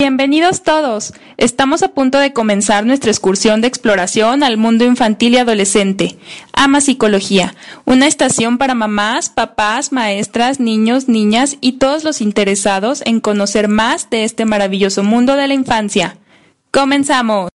Bienvenidos todos. Estamos a punto de comenzar nuestra excursión de exploración al mundo infantil y adolescente. Ama Psicología, una estación para mamás, papás, maestras, niños, niñas y todos los interesados en conocer más de este maravilloso mundo de la infancia. Comenzamos.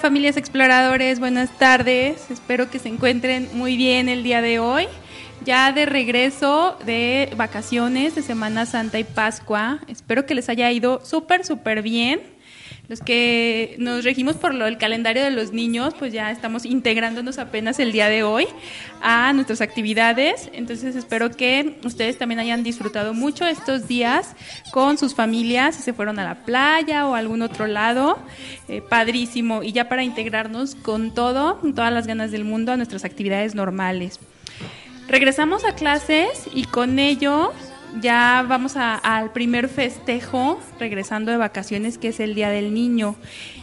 Familias exploradores, buenas tardes. Espero que se encuentren muy bien el día de hoy. Ya de regreso de vacaciones de Semana Santa y Pascua. Espero que les haya ido súper, súper bien. Los que nos regimos por lo del calendario de los niños, pues ya estamos integrándonos apenas el día de hoy a nuestras actividades. Entonces espero que ustedes también hayan disfrutado mucho estos días con sus familias, si se fueron a la playa o a algún otro lado. Eh, padrísimo. Y ya para integrarnos con todo, con todas las ganas del mundo a nuestras actividades normales. Regresamos a clases y con ello ya vamos al primer festejo, regresando de vacaciones, que es el Día del Niño.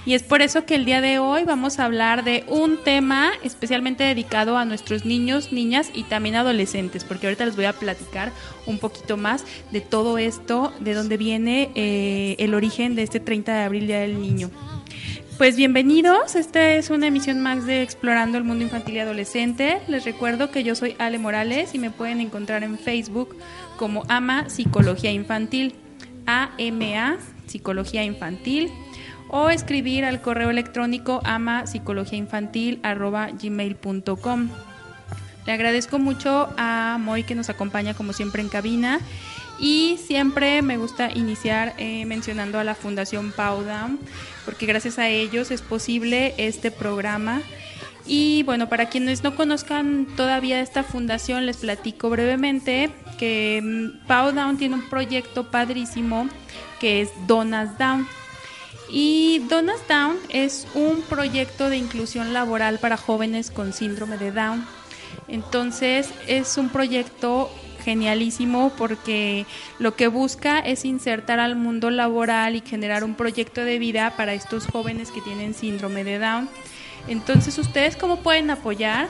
Y es por eso que el día de hoy vamos a hablar de un tema especialmente dedicado a nuestros niños, niñas y también adolescentes, porque ahorita les voy a platicar un poquito más de todo esto, de dónde viene eh, el origen de este 30 de abril, Día del Niño. Pues bienvenidos, esta es una emisión más de Explorando el Mundo Infantil y Adolescente. Les recuerdo que yo soy Ale Morales y me pueden encontrar en Facebook como AMA Psicología Infantil, AMA Psicología Infantil, o escribir al correo electrónico ama gmail.com. Le agradezco mucho a Moy que nos acompaña como siempre en cabina. Y siempre me gusta iniciar eh, mencionando a la Fundación Pauda porque gracias a ellos es posible este programa y bueno, para quienes no conozcan todavía esta fundación, les platico brevemente que mm, Pau Down tiene un proyecto padrísimo que es Donas Down. Y Donas Down es un proyecto de inclusión laboral para jóvenes con síndrome de Down. Entonces es un proyecto genialísimo porque lo que busca es insertar al mundo laboral y generar un proyecto de vida para estos jóvenes que tienen síndrome de Down. Entonces, ¿ustedes cómo pueden apoyar?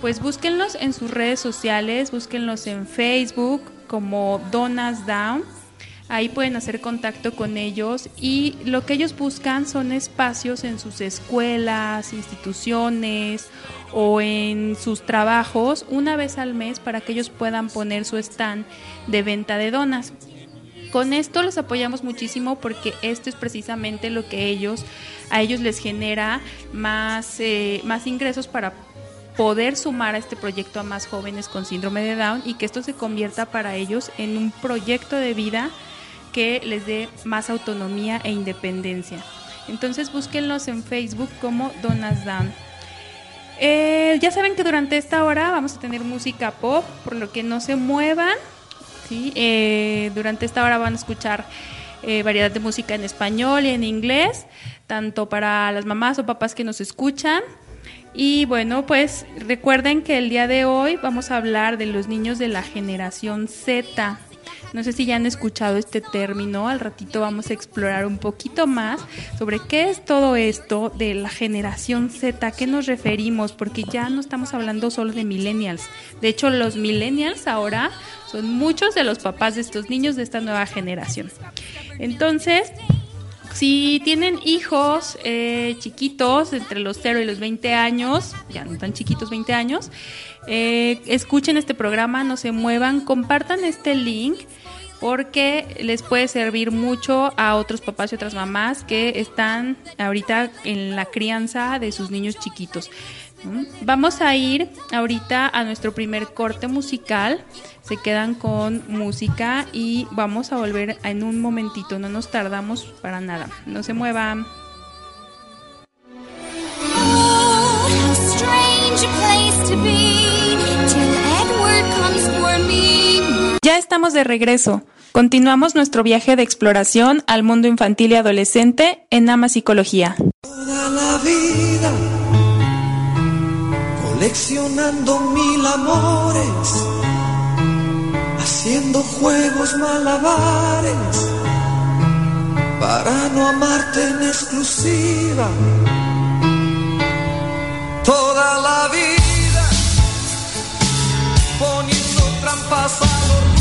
Pues búsquenlos en sus redes sociales, búsquenlos en Facebook como Donas Down. Ahí pueden hacer contacto con ellos y lo que ellos buscan son espacios en sus escuelas, instituciones o en sus trabajos una vez al mes para que ellos puedan poner su stand de venta de donas. Con esto los apoyamos muchísimo porque esto es precisamente lo que ellos a ellos les genera más, eh, más ingresos para poder sumar a este proyecto a más jóvenes con síndrome de Down y que esto se convierta para ellos en un proyecto de vida que les dé más autonomía e independencia. Entonces búsquenlos en Facebook como Donas Down. Eh, ya saben que durante esta hora vamos a tener música pop, por lo que no se muevan. Eh, durante esta hora van a escuchar variedad de música en español y en inglés tanto para las mamás o papás que nos escuchan. Y bueno, pues recuerden que el día de hoy vamos a hablar de los niños de la generación Z. No sé si ya han escuchado este término, al ratito vamos a explorar un poquito más sobre qué es todo esto de la generación Z, a qué nos referimos, porque ya no estamos hablando solo de millennials. De hecho, los millennials ahora son muchos de los papás de estos niños de esta nueva generación. Entonces, si tienen hijos eh, chiquitos, entre los 0 y los 20 años, ya no tan chiquitos 20 años, eh, escuchen este programa, no se muevan, compartan este link porque les puede servir mucho a otros papás y otras mamás que están ahorita en la crianza de sus niños chiquitos. ¿Mm? Vamos a ir ahorita a nuestro primer corte musical. Se quedan con música y vamos a volver en un momentito. No nos tardamos para nada. No se muevan. Ya estamos de regreso. Continuamos nuestro viaje de exploración al mundo infantil y adolescente en Ama Psicología. Toda la vida coleccionando mil amores, haciendo juegos malabares para no amarte en exclusiva. Toda la vida poniendo trampas a los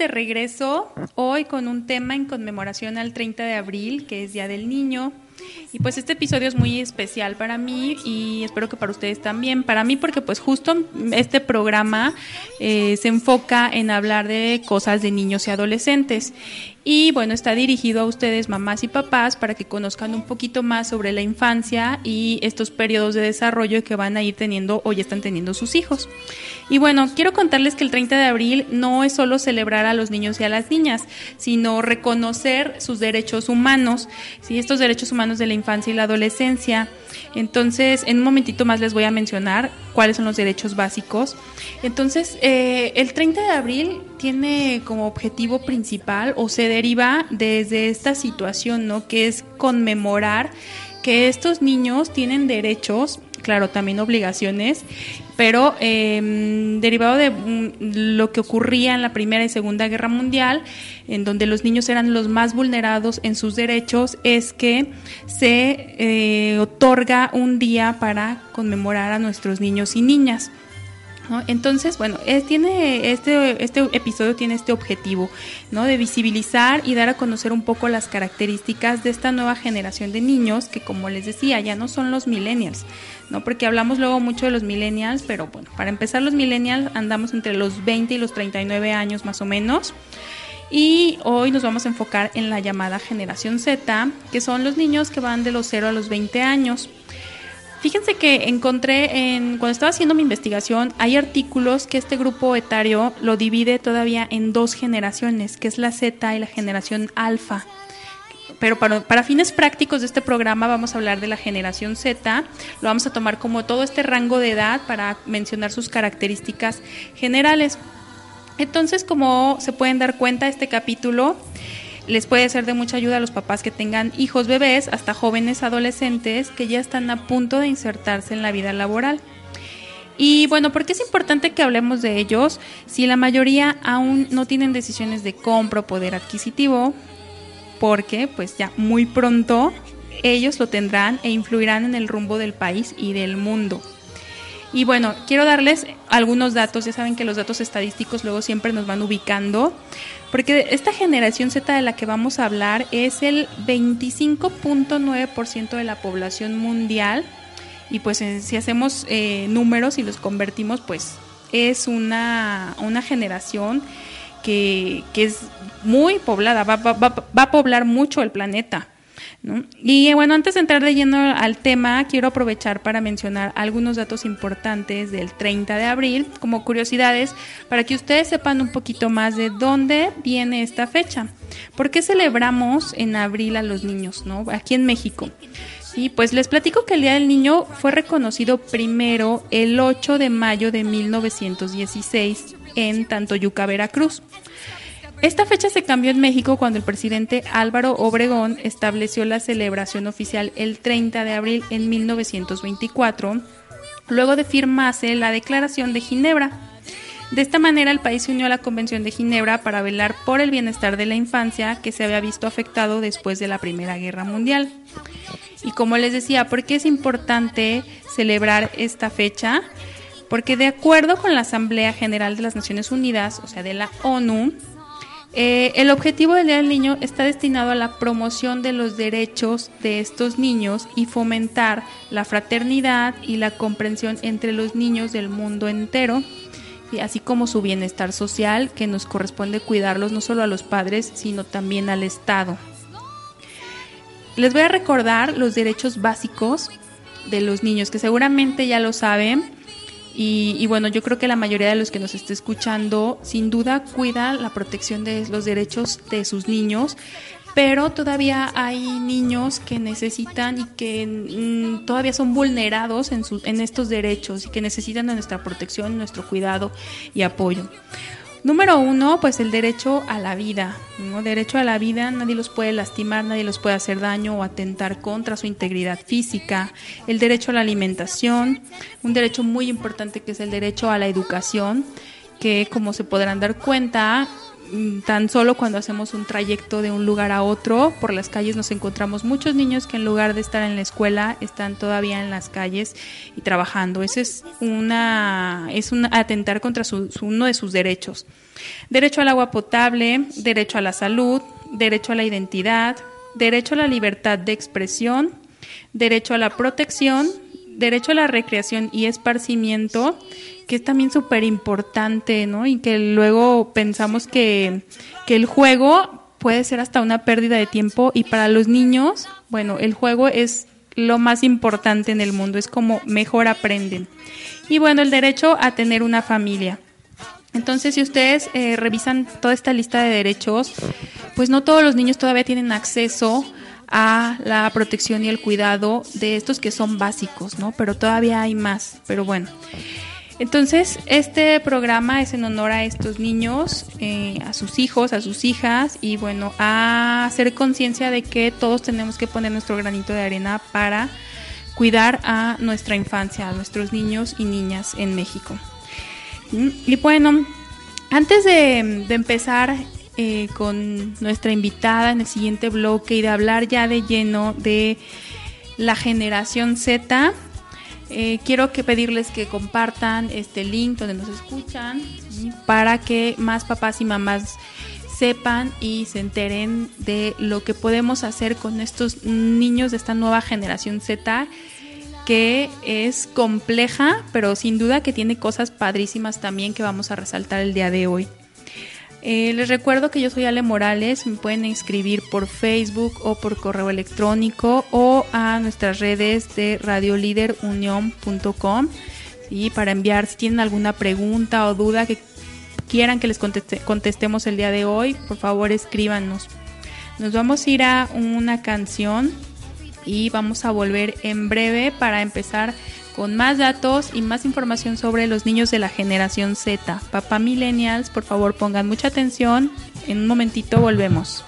de regreso hoy con un tema en conmemoración al 30 de abril, que es Día del Niño. Y pues este episodio es muy especial para mí y espero que para ustedes también. Para mí porque pues justo este programa eh, se enfoca en hablar de cosas de niños y adolescentes. Y bueno, está dirigido a ustedes, mamás y papás, para que conozcan un poquito más sobre la infancia y estos periodos de desarrollo que van a ir teniendo o ya están teniendo sus hijos. Y bueno, quiero contarles que el 30 de abril no es solo celebrar a los niños y a las niñas, sino reconocer sus derechos humanos, ¿sí? estos derechos humanos de la infancia y la adolescencia. Entonces, en un momentito más les voy a mencionar cuáles son los derechos básicos. Entonces, eh, el 30 de abril tiene como objetivo principal o se deriva desde esta situación, ¿no? Que es conmemorar que estos niños tienen derechos, claro, también obligaciones, pero eh, derivado de mm, lo que ocurría en la Primera y Segunda Guerra Mundial, en donde los niños eran los más vulnerados en sus derechos, es que se eh, otorga un día para conmemorar a nuestros niños y niñas. Entonces, bueno, tiene este, este episodio tiene este objetivo, ¿no? De visibilizar y dar a conocer un poco las características de esta nueva generación de niños que, como les decía, ya no son los millennials, ¿no? Porque hablamos luego mucho de los millennials, pero bueno, para empezar los millennials andamos entre los 20 y los 39 años más o menos. Y hoy nos vamos a enfocar en la llamada generación Z, que son los niños que van de los 0 a los 20 años. Fíjense que encontré en cuando estaba haciendo mi investigación hay artículos que este grupo etario lo divide todavía en dos generaciones, que es la Z y la generación alfa. Pero para, para, fines prácticos de este programa vamos a hablar de la generación Z, lo vamos a tomar como todo este rango de edad para mencionar sus características generales. Entonces, como se pueden dar cuenta, este capítulo les puede ser de mucha ayuda a los papás que tengan hijos bebés, hasta jóvenes adolescentes que ya están a punto de insertarse en la vida laboral. Y bueno, ¿por qué es importante que hablemos de ellos si la mayoría aún no tienen decisiones de compra o poder adquisitivo? Porque pues ya muy pronto ellos lo tendrán e influirán en el rumbo del país y del mundo. Y bueno, quiero darles algunos datos, ya saben que los datos estadísticos luego siempre nos van ubicando, porque esta generación Z de la que vamos a hablar es el 25.9% de la población mundial y pues eh, si hacemos eh, números y los convertimos, pues es una, una generación que, que, es muy poblada, va, va, va, va a poblar mucho el planeta. ¿No? Y bueno, antes de entrar de lleno al tema, quiero aprovechar para mencionar algunos datos importantes del 30 de abril, como curiosidades, para que ustedes sepan un poquito más de dónde viene esta fecha. ¿Por qué celebramos en abril a los niños, ¿no? Aquí en México. Sí, pues les platico que el Día del Niño fue reconocido primero el 8 de mayo de 1916 en Tantoyuca, Veracruz. Esta fecha se cambió en México cuando el presidente Álvaro Obregón estableció la celebración oficial el 30 de abril en 1924, luego de firmarse la Declaración de Ginebra. De esta manera el país se unió a la Convención de Ginebra para velar por el bienestar de la infancia que se había visto afectado después de la Primera Guerra Mundial. Y como les decía, ¿por qué es importante celebrar esta fecha? Porque de acuerdo con la Asamblea General de las Naciones Unidas, o sea, de la ONU, eh, el objetivo del Día del Niño está destinado a la promoción de los derechos de estos niños y fomentar la fraternidad y la comprensión entre los niños del mundo entero, y así como su bienestar social, que nos corresponde cuidarlos no solo a los padres, sino también al Estado. Les voy a recordar los derechos básicos de los niños, que seguramente ya lo saben, y, y, bueno, yo creo que la mayoría de los que nos esté escuchando sin duda cuida la protección de los derechos de sus niños, pero todavía hay niños que necesitan y que mm, todavía son vulnerados en, su, en estos derechos y que necesitan de nuestra protección, nuestro cuidado y apoyo. Número uno, pues el derecho a la vida. ¿no? Derecho a la vida, nadie los puede lastimar, nadie los puede hacer daño o atentar contra su integridad física. El derecho a la alimentación, un derecho muy importante que es el derecho a la educación, que como se podrán dar cuenta, tan solo cuando hacemos un trayecto de un lugar a otro por las calles nos encontramos muchos niños que en lugar de estar en la escuela están todavía en las calles y trabajando. Ese es una es un atentar contra su- uno de sus derechos. Derecho al agua potable, derecho a la salud, derecho a la identidad, derecho a la libertad de expresión, derecho a la protección, derecho a la recreación y esparcimiento, que es también súper importante, ¿no? Y que luego pensamos que, que el juego puede ser hasta una pérdida de tiempo y para los niños, bueno, el juego es lo más importante en el mundo, es como mejor aprenden. Y bueno, el derecho a tener una familia. Entonces, si ustedes eh, revisan toda esta lista de derechos, pues no todos los niños todavía tienen acceso a la protección y el cuidado de estos que son básicos, ¿no? Pero todavía hay más. Pero bueno. Entonces, este programa es en honor a estos niños, eh, a sus hijos, a sus hijas, y bueno, a hacer conciencia de que todos tenemos que poner nuestro granito de arena para cuidar a nuestra infancia, a nuestros niños y niñas en México. Mm, Y bueno, antes de, de empezar eh, con nuestra invitada en el siguiente bloque y de hablar ya de lleno de la generación Z, eh, quiero que pedirles que compartan este link donde nos escuchan para que más papás y mamás sepan y se enteren de lo que podemos hacer con estos niños de esta nueva generación Z que es compleja, pero sin duda que tiene cosas padrísimas también que vamos a resaltar el día de hoy. Eh, les recuerdo que yo soy Ale Morales, me pueden escribir por Facebook o por correo electrónico o a nuestras redes de radioliderunion.com ¿sí? para enviar si tienen alguna pregunta o duda que quieran que les conteste- contestemos el día de hoy, por favor escríbanos. Nos vamos a ir a una canción y vamos a volver en breve para empezar con más datos y más información sobre los niños de la generación Z. Papá Millennials, por favor pongan mucha atención. En un momentito volvemos.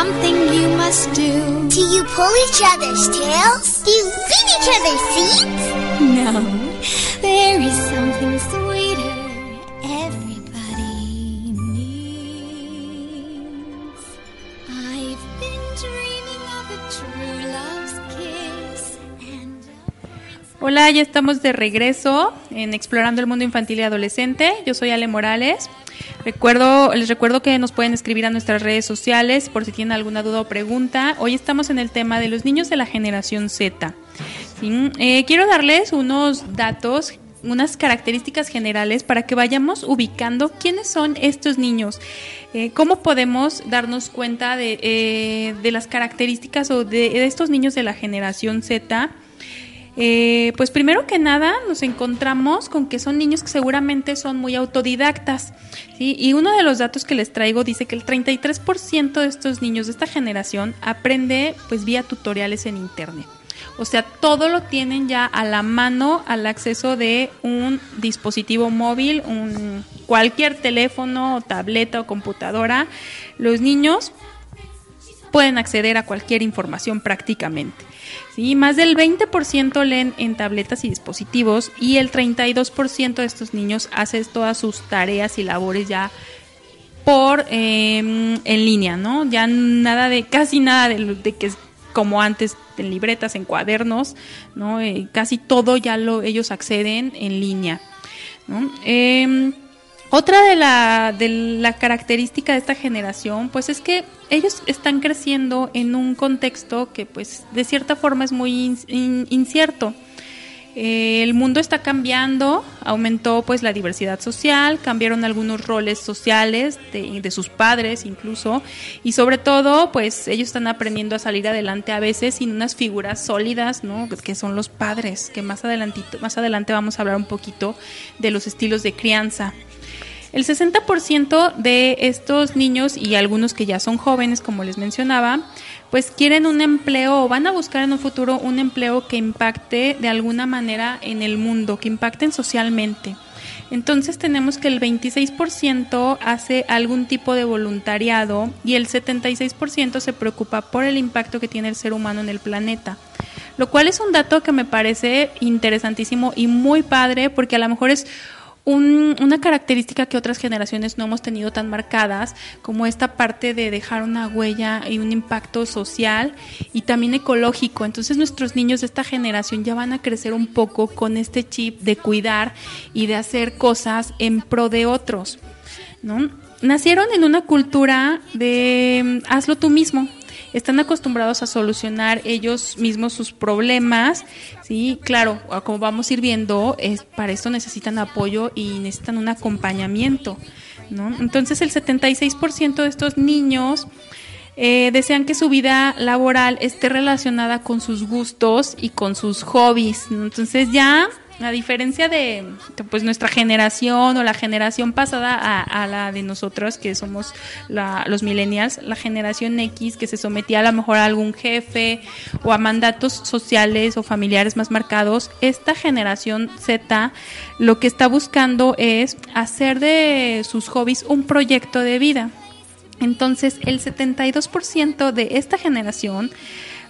Something you must do. Do you pull each other's tails? Do you feed each other's seeds? No, Ya estamos de regreso en Explorando el Mundo Infantil y Adolescente. Yo soy Ale Morales. Recuerdo, les recuerdo que nos pueden escribir a nuestras redes sociales por si tienen alguna duda o pregunta. Hoy estamos en el tema de los niños de la generación Z. Eh, quiero darles unos datos, unas características generales para que vayamos ubicando quiénes son estos niños. Eh, ¿Cómo podemos darnos cuenta de, eh, de las características o de estos niños de la generación Z? Eh, pues primero que nada nos encontramos con que son niños que seguramente son muy autodidactas. ¿sí? Y uno de los datos que les traigo dice que el 33% de estos niños de esta generación aprende pues vía tutoriales en internet. O sea, todo lo tienen ya a la mano al acceso de un dispositivo móvil, un, cualquier teléfono, tableta o computadora. Los niños pueden acceder a cualquier información prácticamente. ¿Sí? Más del 20% leen en tabletas y dispositivos y el 32% de estos niños hace todas sus tareas y labores ya por eh, en línea, ¿no? Ya nada de, casi nada de, que es como antes en libretas, en cuadernos, ¿no? Eh, casi todo ya lo ellos acceden en línea, ¿no? Eh, otra de la, de la característica de esta generación, pues es que ellos están creciendo en un contexto que, pues, de cierta forma es muy in- in- incierto. Eh, el mundo está cambiando, aumentó pues la diversidad social, cambiaron algunos roles sociales de, de sus padres incluso, y sobre todo pues ellos están aprendiendo a salir adelante a veces sin unas figuras sólidas, ¿no? Que son los padres, que más adelantito, más adelante vamos a hablar un poquito de los estilos de crianza. El 60% de estos niños y algunos que ya son jóvenes, como les mencionaba, pues quieren un empleo o van a buscar en un futuro un empleo que impacte de alguna manera en el mundo, que impacten socialmente. Entonces tenemos que el 26% hace algún tipo de voluntariado y el 76% se preocupa por el impacto que tiene el ser humano en el planeta. Lo cual es un dato que me parece interesantísimo y muy padre porque a lo mejor es un- una característica que otras generaciones no hemos tenido tan marcadas, como esta parte de dejar una huella y un impacto social y también ecológico. Entonces nuestros niños de esta generación ya van a crecer un poco con este chip de cuidar y de hacer cosas en pro de otros. ¿no? Nacieron en una cultura de hazlo tú mismo. Están acostumbrados a solucionar ellos mismos sus problemas, sí, claro, como vamos a ir viendo, es, para esto necesitan apoyo y necesitan un acompañamiento, ¿no? Entonces el 76% de estos niños eh, desean que su vida laboral esté relacionada con sus gustos y con sus hobbies. Entonces ya, a diferencia de pues nuestra generación o la generación pasada a, la de nosotros, que somos la- los millennials, la generación X que se sometía a lo mejor a algún jefe o a mandatos sociales o familiares más marcados, esta generación Z lo que está buscando es hacer de sus hobbies un proyecto de vida. Entonces, el 72% de esta generación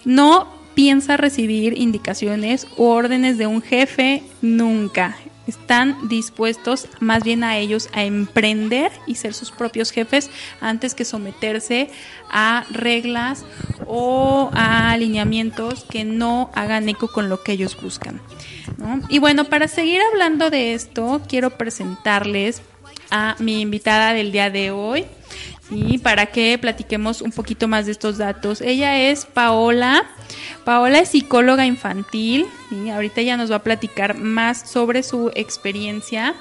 no piensa recibir indicaciones u órdenes de un jefe nunca. Están dispuestos más bien a ellos a emprender y ser sus propios jefes antes que someterse a reglas o a alineamientos que no hagan eco con lo que ellos buscan. ¿no? Y bueno, para seguir hablando de esto, quiero presentarles a mi invitada del día de hoy. ¿Sí? para que platiquemos un poquito más de estos datos. Ella es Paola. Paola es psicóloga infantil. ¿sí? Ahorita ella nos va a platicar más sobre su experiencia.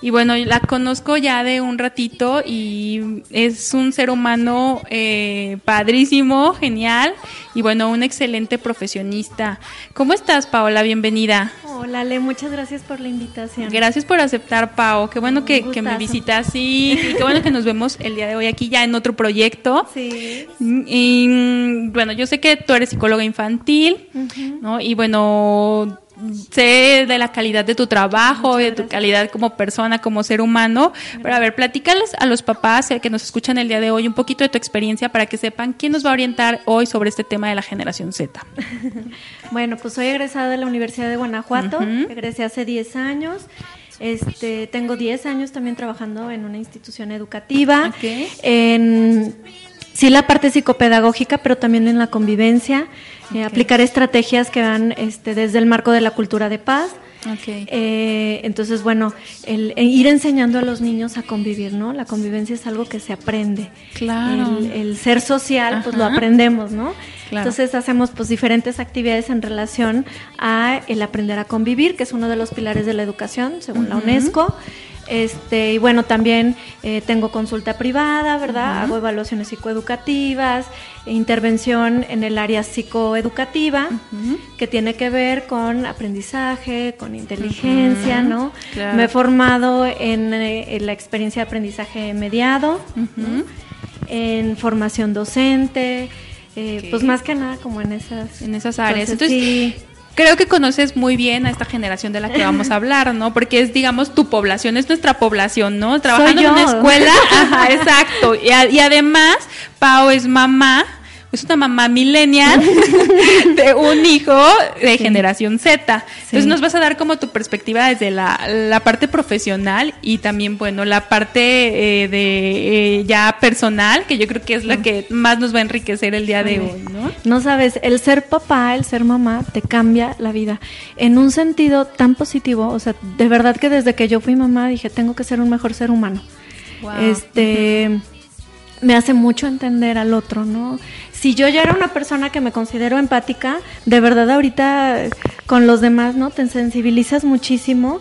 Y bueno, la conozco ya de un ratito y es un ser humano eh, padrísimo, genial y bueno, un excelente profesionista. ¿Cómo estás, Paola? Bienvenida. Hola, Ale, muchas gracias por la invitación. Gracias por aceptar, Pao. Qué bueno que, que me visitas, sí. Y qué bueno que nos vemos el día de hoy aquí ya en otro proyecto. Sí. Y mm, bueno, yo sé que tú eres psicóloga infantil, ¿no? Y bueno, sé de la calidad de tu trabajo, de tu calidad como persona, como ser humano. Pero a ver, platícales a los papás eh, que nos escuchan el día de hoy un poquito de tu experiencia para que sepan quién nos va a orientar hoy sobre este tema de la generación Z. Bueno, pues soy egresada de la Universidad de Guanajuato, egresé hace 10 años. Este, tengo 10 años también trabajando en una institución educativa. En sí la parte psicopedagógica, pero también en la convivencia, eh, aplicar estrategias que van este, desde el marco de la cultura de paz. Eh, entonces, bueno, el, el ir enseñando a los niños a convivir, ¿no? La convivencia es algo que se aprende. Claro. El, el ser social, pues lo aprendemos, ¿no? Claro. Entonces hacemos pues diferentes actividades en relación a el aprender a convivir, que es uno de los pilares de la educación, según la. UNESCO. Este, y bueno, también eh, tengo consulta privada, ¿verdad? Hago evaluaciones psicoeducativas, intervención en el área psicoeducativa, que tiene que ver con aprendizaje, con inteligencia, ¿no? claro. Me he formado en, eh, en la experiencia de aprendizaje mediado, ¿no? en formación docente, eh, pues más que nada como en esas, En esas áreas. Entonces, Entonces, sí. Creo que conoces muy bien a esta generación de la que vamos a hablar, ¿no? Porque es, digamos, tu población, es nuestra población, ¿no? Trabajando en una escuela, ajá, exacto. Y, a- y además, Pau es mamá, es una mamá millennial de un hijo de generación Z. Entonces Sí. nos vas a dar como tu perspectiva desde la, la parte profesional y también, bueno, la parte eh, de eh, ya personal, que yo creo que es la que más nos va a enriquecer el día de hoy, ¿no? No sabes, el ser papá, el ser mamá, te cambia la vida. En un sentido tan positivo, o sea, de verdad que desde que yo fui mamá dije, tengo que ser un mejor ser humano. Wow. Este me hace mucho entender al otro, ¿no? Si yo ya era una persona que me considero empática, de verdad ahorita con los demás, ¿no? Te sensibilizas muchísimo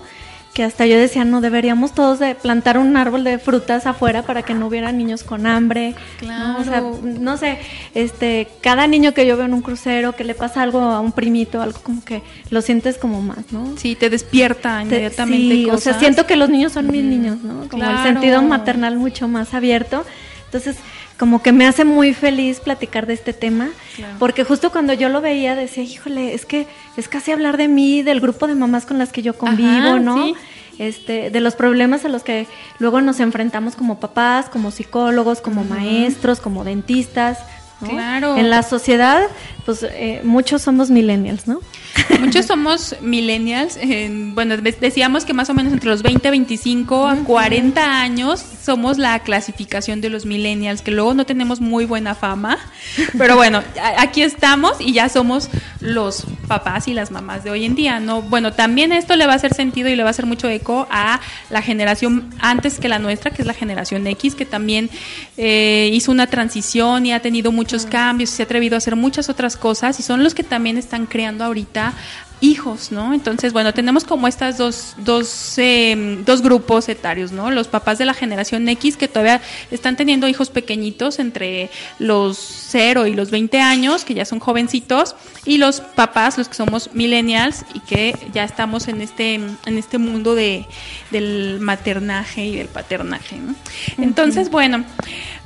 que hasta yo decía, no, deberíamos todos de plantar un árbol de frutas afuera para que no hubiera niños con hambre. ¿no? O sea, Claro. no sé, este, cada niño que yo veo en un crucero, que le pasa algo a un primito, algo como que lo sientes como más, ¿no? Sí, te despierta Te- inmediatamente sí, o sea, siento que los niños son mis niños, ¿no? Como Claro. el sentido maternal mucho más abierto. Entonces, como que me hace muy feliz platicar de este tema, Claro. porque justo cuando yo lo veía decía, híjole, es que es casi hablar de mí, del grupo de mamás con las que yo convivo, Ajá, ¿no? sí. Este, de los problemas a los que luego nos enfrentamos como papás, como psicólogos, como maestros, como dentistas. ¿no? Claro. En la sociedad, pues eh, muchos somos millennials, ¿no? Muchos somos millennials. en- bueno, de- decíamos que más o menos entre los 20, 25 a 40 años somos la clasificación de los millennials, que luego no tenemos muy buena fama. Pero bueno, aquí estamos y ya somos los papás y las mamás de hoy en día, ¿no? Bueno, también esto le va a hacer sentido y le va a hacer mucho eco a la generación antes que la nuestra, que es la generación X, que también eh, hizo una transición y ha tenido muchos cambios y se ha atrevido a hacer muchas otras cosas y son los que también están creando ahorita hijos, ¿no? Entonces, bueno, tenemos como estas dos, dos, eh, dos grupos etarios, ¿no? Los papás de la generación X que todavía están teniendo hijos pequeñitos entre los 0 y los 20 años, que ya son jovencitos, y los papás, los que somos millennials y que ya estamos en este, en este mundo de, del maternaje y del paternaje, ¿no? Entonces, bueno,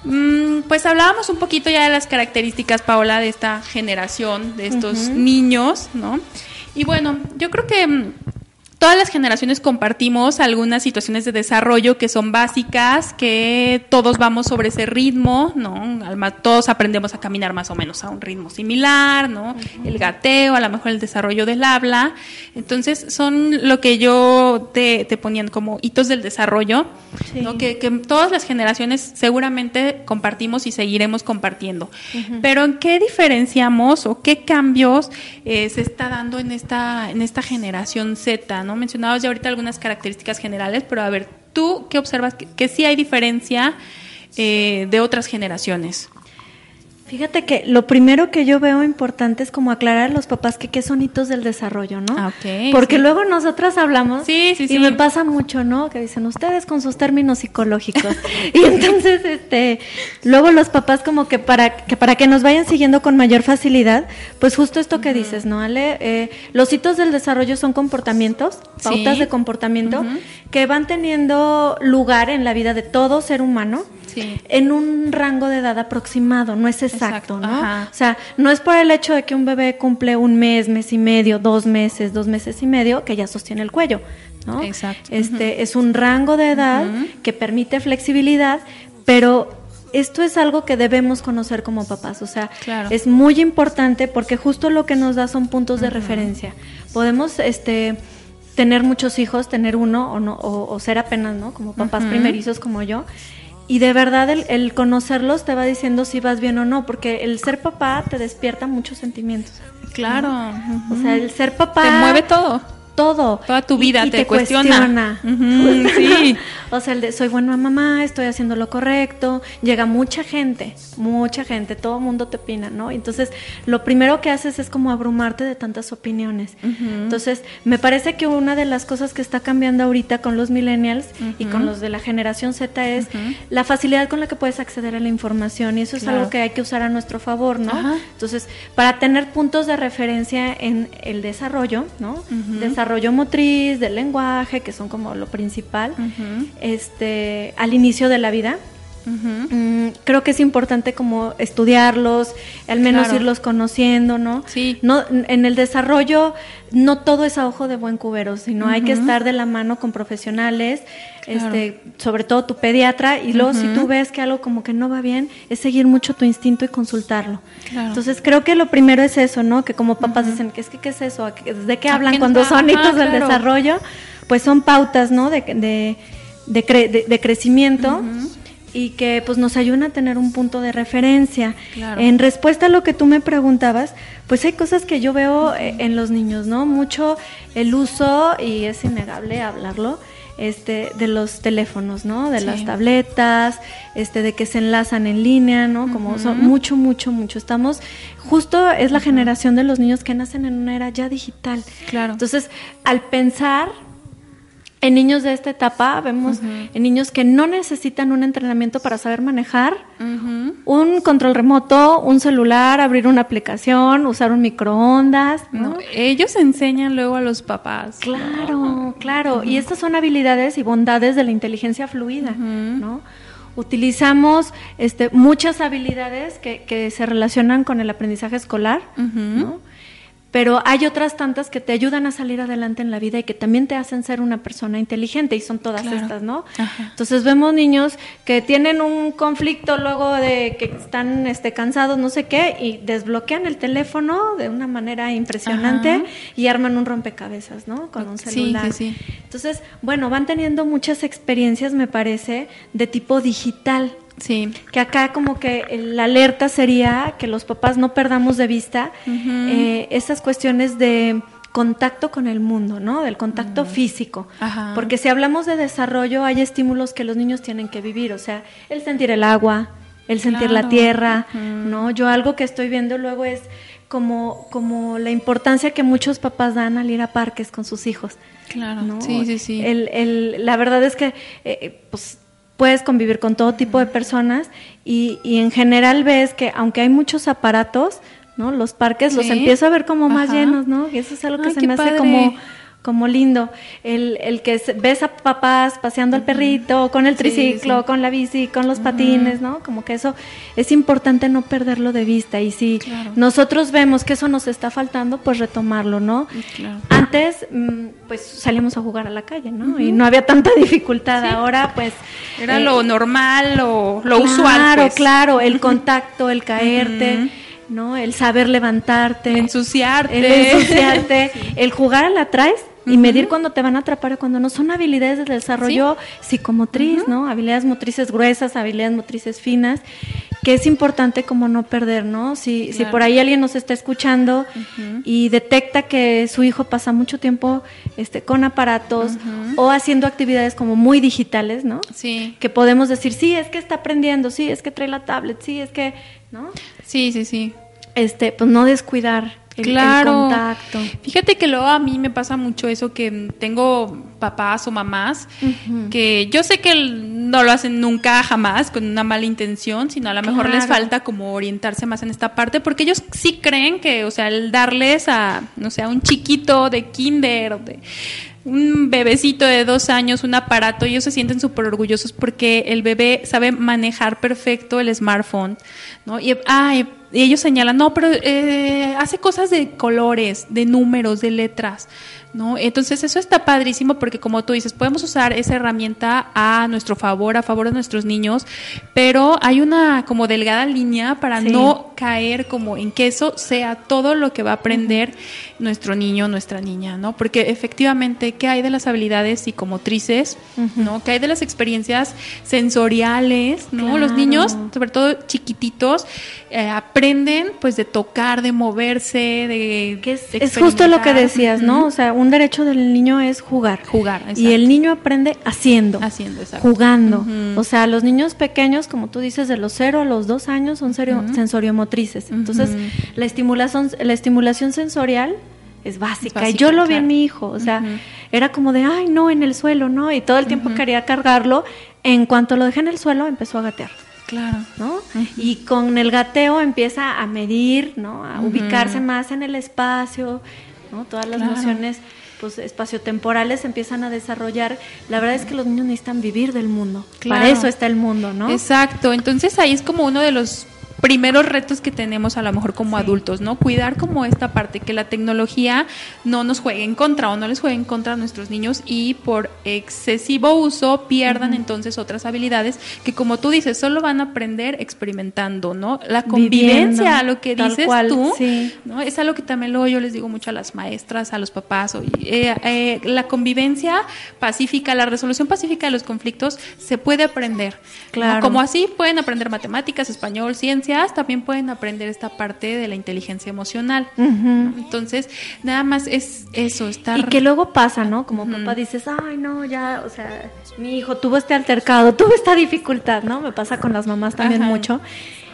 mm, pues hablábamos un poquito ya de las características, Paola, de esta generación, de estos niños, ¿no? Y bueno, yo creo que mm, todas las generaciones compartimos algunas situaciones de desarrollo que son básicas, que todos vamos sobre ese ritmo, ¿no? Todos aprendemos a caminar más o menos a un ritmo similar, ¿no? El gateo, a lo mejor el desarrollo del habla. Entonces, son lo que yo te, te ponían como hitos del desarrollo, Sí. ¿no? Que, que todas las generaciones seguramente compartimos y seguiremos compartiendo. Pero ¿en qué diferenciamos o qué cambios eh, se está dando en esta, en esta generación Z? ¿no? Mencionabas ya ahorita algunas características generales, pero a ver, ¿tú qué observas? Que, que sí hay diferencia eh, de otras generaciones. Fíjate que lo primero que yo veo importante es como aclarar a los papás que qué son hitos del desarrollo, ¿no? Ah, Porque sí. luego nosotras hablamos Sí, sí, y me pasa mucho, ¿no? Que dicen ustedes con sus términos psicológicos. y entonces, este, luego los papás como que para que para que nos vayan siguiendo con mayor facilidad, pues justo esto que dices, ¿no, Ale? Eh, los hitos del desarrollo son comportamientos, pautas de comportamiento que van teniendo lugar en la vida de todo ser humano. Sí. en un rango de edad aproximado, no es exacto, Exacto, ¿no? ajá. O sea, no es por el hecho de que un bebé cumple un mes, mes y medio, dos meses, dos meses y medio, que ya sostiene el cuello, ¿no? Exacto. Este es un rango de edad que permite flexibilidad, pero esto es algo que debemos conocer como papás, o sea, Claro. es muy importante porque justo lo que nos da son puntos de referencia. Podemos, este, tener muchos hijos, tener uno o no, o, o ser apenas, ¿no? Como papás primerizos como yo. Y de verdad el, el conocerlos te va diciendo si vas bien o no, porque el ser papá te despierta muchos sentimientos. Claro. O sea, el ser papá Te mueve todo. Todo. Toda tu Y- vida y te cuestiona. Sí. o sea, el de soy buena mamá, estoy haciendo lo correcto. Llega mucha gente, mucha gente, todo el mundo te opina, ¿no? Entonces, lo primero que haces es como abrumarte de tantas opiniones. Entonces, me parece que una de las cosas que está cambiando ahorita con los millennials y con los de la generación Z es la facilidad con la que puedes acceder a la información y eso es Claro. algo que hay que usar a nuestro favor, ¿no? Entonces, para tener puntos de referencia en el desarrollo, ¿no? Desarrollo motriz, del lenguaje, que son como lo principal, este, al inicio de la vida. Mm, creo que es importante como estudiarlos, al menos Claro. irlos conociendo, ¿no? Sí. No, en el desarrollo no todo es a ojo de buen cubero, sino hay que estar de la mano con profesionales, Claro. este, sobre todo tu pediatra, y luego si tú ves que algo como que no va bien, es seguir mucho tu instinto y consultarlo. Claro. Entonces creo que lo primero es eso, ¿no? Que como papás dicen, ¿qué es que qué es eso? ¿A qué- ¿De qué ¿A hablan cuando son va? hitos Ajá, del desarrollo? Pues son pautas, ¿no? De, de, de, cre- de- de crecimiento. Y que pues nos ayudan a tener un punto de referencia. Claro. En respuesta a lo que tú me preguntabas, pues hay cosas que yo veo eh, en los niños, ¿no? Mucho el uso, y es innegable hablarlo, este, de los teléfonos, ¿no? De Sí. las tabletas, este, de que se enlazan en línea, ¿no? Como son mucho, mucho, mucho. Estamos, justo es la generación de los niños que nacen en una era ya digital. Claro. Entonces, al pensar en niños de esta etapa, vemos en niños que no necesitan un entrenamiento para saber manejar un control remoto, un celular, abrir una aplicación, usar un microondas, ¿no? No, ellos enseñan luego a los papás. Claro, claro. Y estas son habilidades y bondades de la inteligencia fluida, ¿no? Utilizamos este, muchas habilidades que, que se relacionan con el aprendizaje escolar, ¿no? Pero hay otras tantas que te ayudan a salir adelante en la vida y que también te hacen ser una persona inteligente y son todas Claro. estas, ¿no? Ajá. Entonces vemos niños que tienen un conflicto luego de que están este, cansados, no sé qué, y desbloquean el teléfono de una manera impresionante Ajá. y arman un rompecabezas, ¿no? Con un Sí, celular. sí, sí. Entonces, bueno, van teniendo muchas experiencias, me parece, de tipo digital. Sí. Que acá como que la alerta sería que los papás no perdamos de vista eh, esas cuestiones de contacto con el mundo, ¿no? Del contacto físico. Ajá. Porque si hablamos de desarrollo, hay estímulos que los niños tienen que vivir, o sea, el sentir el agua, el sentir la tierra, ¿no? Yo algo que estoy viendo luego es como, como la importancia que muchos papás dan al ir a parques con sus hijos. Claro. ¿no? Sí, sí, sí. El, el- la verdad es que eh, pues, puedes convivir con todo tipo de personas y, y en general ves que aunque hay muchos aparatos, ¿no? Los parques los empiezo a ver como más Ajá. llenos, ¿no? Y eso es algo que Ay, se me hace como como lindo. El, el que ves a papás paseando al perrito, con el triciclo, sí. con la bici, con los patines, ¿no? Como que eso es importante no perderlo de vista. Y si Claro. nosotros vemos que eso nos está faltando, pues retomarlo, ¿no? Claro. Antes, mm, pues salíamos a jugar a la calle, ¿no? Y no había tanta dificultad. Ahora, pues. Era eh, lo normal, lo, lo claro, usual. Pues. claro, el contacto, el caerte, ¿no? El saber levantarte. Ensuciarte. El ensuciarte, el jugar a la traes y medir cuando te van a atrapar o cuando no. Son habilidades de desarrollo psicomotriz, ¿no? Habilidades motrices gruesas, habilidades motrices finas, que es importante como no perder, ¿no? Si, si por ahí alguien nos está escuchando y detecta que su hijo pasa mucho tiempo este, con aparatos o haciendo actividades como muy digitales, ¿no? Sí. Que podemos decir, sí, es que está aprendiendo, sí, es que trae la tablet, sí, es que, ¿no? Sí, sí, sí. Este, pues no descuidar el, el claro. contacto. Fíjate que luego a mí me pasa mucho eso que tengo papás o mamás que yo sé que no lo hacen nunca jamás con una mala intención, sino a lo mejor les falta como orientarse más en esta parte porque ellos sí creen que, o sea, el darles a, no sé, a un chiquito de kinder o de un bebecito de dos años, un aparato, ellos se sienten súper orgullosos porque el bebé sabe manejar perfecto el smartphone, ¿no? Y, ay, y ellos señalan, no, pero eh, hace cosas de colores, de números, de letras. ¿No? Entonces eso está padrísimo porque como tú dices, podemos usar esa herramienta a nuestro favor, a favor de nuestros niños, pero hay una como delgada línea para Sí. no caer como en que eso sea todo lo que va a aprender nuestro niño, nuestra niña, ¿no? Porque efectivamente, ¿qué hay de las habilidades psicomotrices, ¿no? ¿Qué hay de las experiencias sensoriales, ¿no? Los niños, sobre todo chiquititos, eh, aprenden pues de tocar, de moverse, de Que es, justo lo que decías, ¿no? O sea, un derecho del niño es jugar. Jugar, Y exacto. el niño aprende haciendo. Haciendo, exacto. Jugando. O sea, los niños pequeños, como tú dices, de los 0 a los 2 años son serio- sensoriomotrices. Entonces, la estimulación, la estimulación sensorial es básica. Es y yo básica, lo vi en mi hijo. O sea, era como de, ay, no, en el suelo, ¿no? Y todo el tiempo quería cargarlo. En cuanto lo dejé en el suelo, empezó a gatear. Claro. ¿no? Y con el gateo empieza a medir, ¿no? A ubicarse más en el espacio, ¿no? Todas las Claro. nociones pues espaciotemporales empiezan a desarrollar. La verdad es que los niños necesitan vivir del mundo. Claro. Para eso está el mundo, ¿no? Exacto, entonces ahí es como uno de los primeros retos que tenemos a lo mejor como adultos, ¿no? Cuidar como esta parte, que la tecnología no nos juegue en contra o no les juegue en contra a nuestros niños y por excesivo uso pierdan entonces otras habilidades que como tú dices, solo van a aprender experimentando, ¿no? La Viviendo, convivencia, lo que dices cual, tú, sí. ¿no? Es algo que también luego yo les digo mucho a las maestras, a los papás, eh, eh, la convivencia pacífica, la resolución pacífica de los conflictos se puede aprender. ¿no? Claro. Como así pueden aprender matemáticas, español, ciencias, también pueden aprender esta parte de la inteligencia emocional. ¿no? Entonces, nada más es eso, estar... Y que luego pasa, ¿no? Como papá dices, ay, no, ya, o sea, mi hijo tuvo este altercado, tuvo esta dificultad, ¿no? Me pasa con las mamás también Ajá. mucho.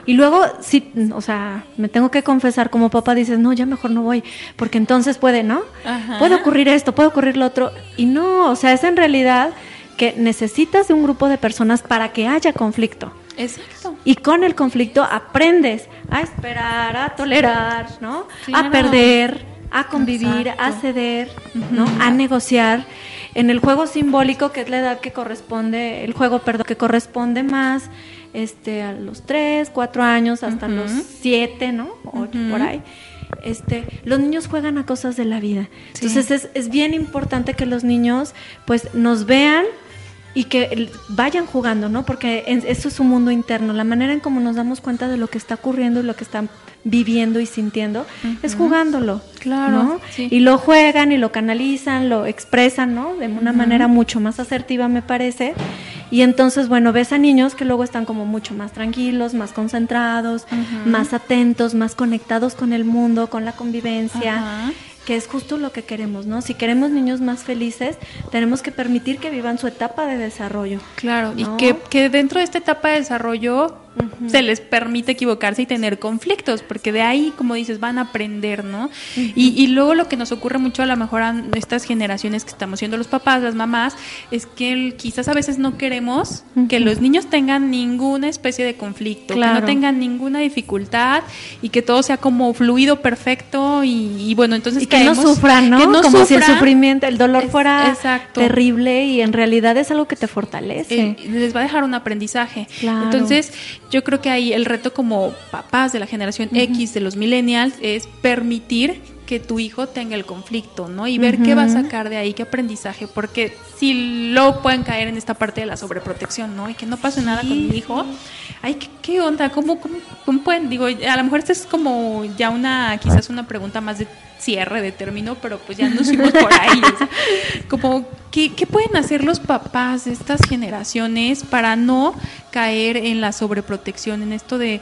Y luego, sí, o sea, me tengo que confesar, como papá dices, no, ya mejor no voy, porque entonces puede, ¿no? Ajá. Puede ocurrir esto, puede ocurrir lo otro. Y no, o sea, es en realidad que necesitas de un grupo de personas para que haya conflicto. Exacto. Y con el conflicto aprendes a esperar, a tolerar, ¿no? Claro. A perder, a convivir, Exacto. a ceder, ¿no? A negociar. En el juego simbólico, que es la edad que corresponde, el juego, perdón, que corresponde más este, a los 3, 4 años, hasta los 7, ¿no? 8, por ahí. Este, los niños juegan a cosas de la vida. Entonces es, es bien importante que los niños pues nos vean y que vayan jugando, ¿no? Porque eso es su mundo interno, la manera en cómo nos damos cuenta de lo que está ocurriendo y lo que están viviendo y sintiendo es jugándolo. Claro, ¿no? sí. Y lo juegan y lo canalizan, lo expresan, ¿no? De una manera mucho más asertiva, me parece. Y entonces, bueno, ves a niños que luego están como mucho más tranquilos, más concentrados, más atentos, más conectados con el mundo, con la convivencia Ajá. Que es justo lo que queremos, ¿no? Si queremos niños más felices, tenemos que permitir que vivan su etapa de desarrollo. Claro, ¿no? y que, que dentro de esta etapa de desarrollo se les permite equivocarse y tener conflictos, porque de ahí, como dices, van a aprender, ¿no? y, y luego lo que nos ocurre mucho a lo mejor a estas generaciones que estamos siendo los papás, las mamás, es que quizás a veces no queremos que los niños tengan ninguna especie de conflicto, que no tengan ninguna dificultad y que todo sea como fluido, perfecto y, y bueno, entonces Y que no caemos- sufran, ¿no? que no Como si el sufrimiento, el dolor fuera exacto. terrible y en realidad es algo que te fortalece. eh, les va a dejar un aprendizaje. Claro. Entonces, yo creo que ahí el reto como papás de la generación X, de los millennials, es permitir que tu hijo tenga el conflicto, ¿no? Y ver qué va a sacar de ahí, qué aprendizaje, porque si lo pueden caer en esta parte de la sobreprotección, ¿no? Y que no pase nada con mi hijo. Ay, ¿qué, qué onda? ¿Cómo, cómo, cómo pueden? Digo, a lo mejor esta es como ya una, quizás una pregunta más de cierre de término, pero pues ya nos fuimos por ahí. o sea, como, ¿qué, ¿qué pueden hacer los papás de estas generaciones para no caer en la sobreprotección, en esto de,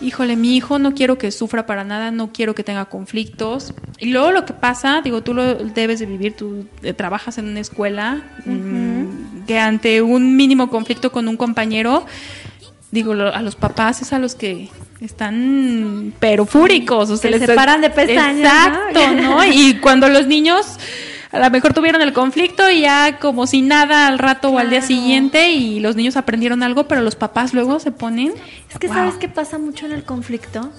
híjole, mi hijo no quiero que sufra para nada, no quiero que tenga conflictos? Y luego lo que pasa, digo, tú lo debes de vivir, tú eh, trabajas en una escuela, mm, que ante un mínimo conflicto con un compañero, digo, a los papás es a los que están pero fúricos, o Se sea, les paran de pestañas. Exacto, ¿no? Y cuando los niños a lo mejor tuvieron el conflicto y ya como si nada al rato o al día siguiente y los niños aprendieron algo, pero los papás luego se ponen Es que Wow. sabes qué pasa mucho en el conflicto.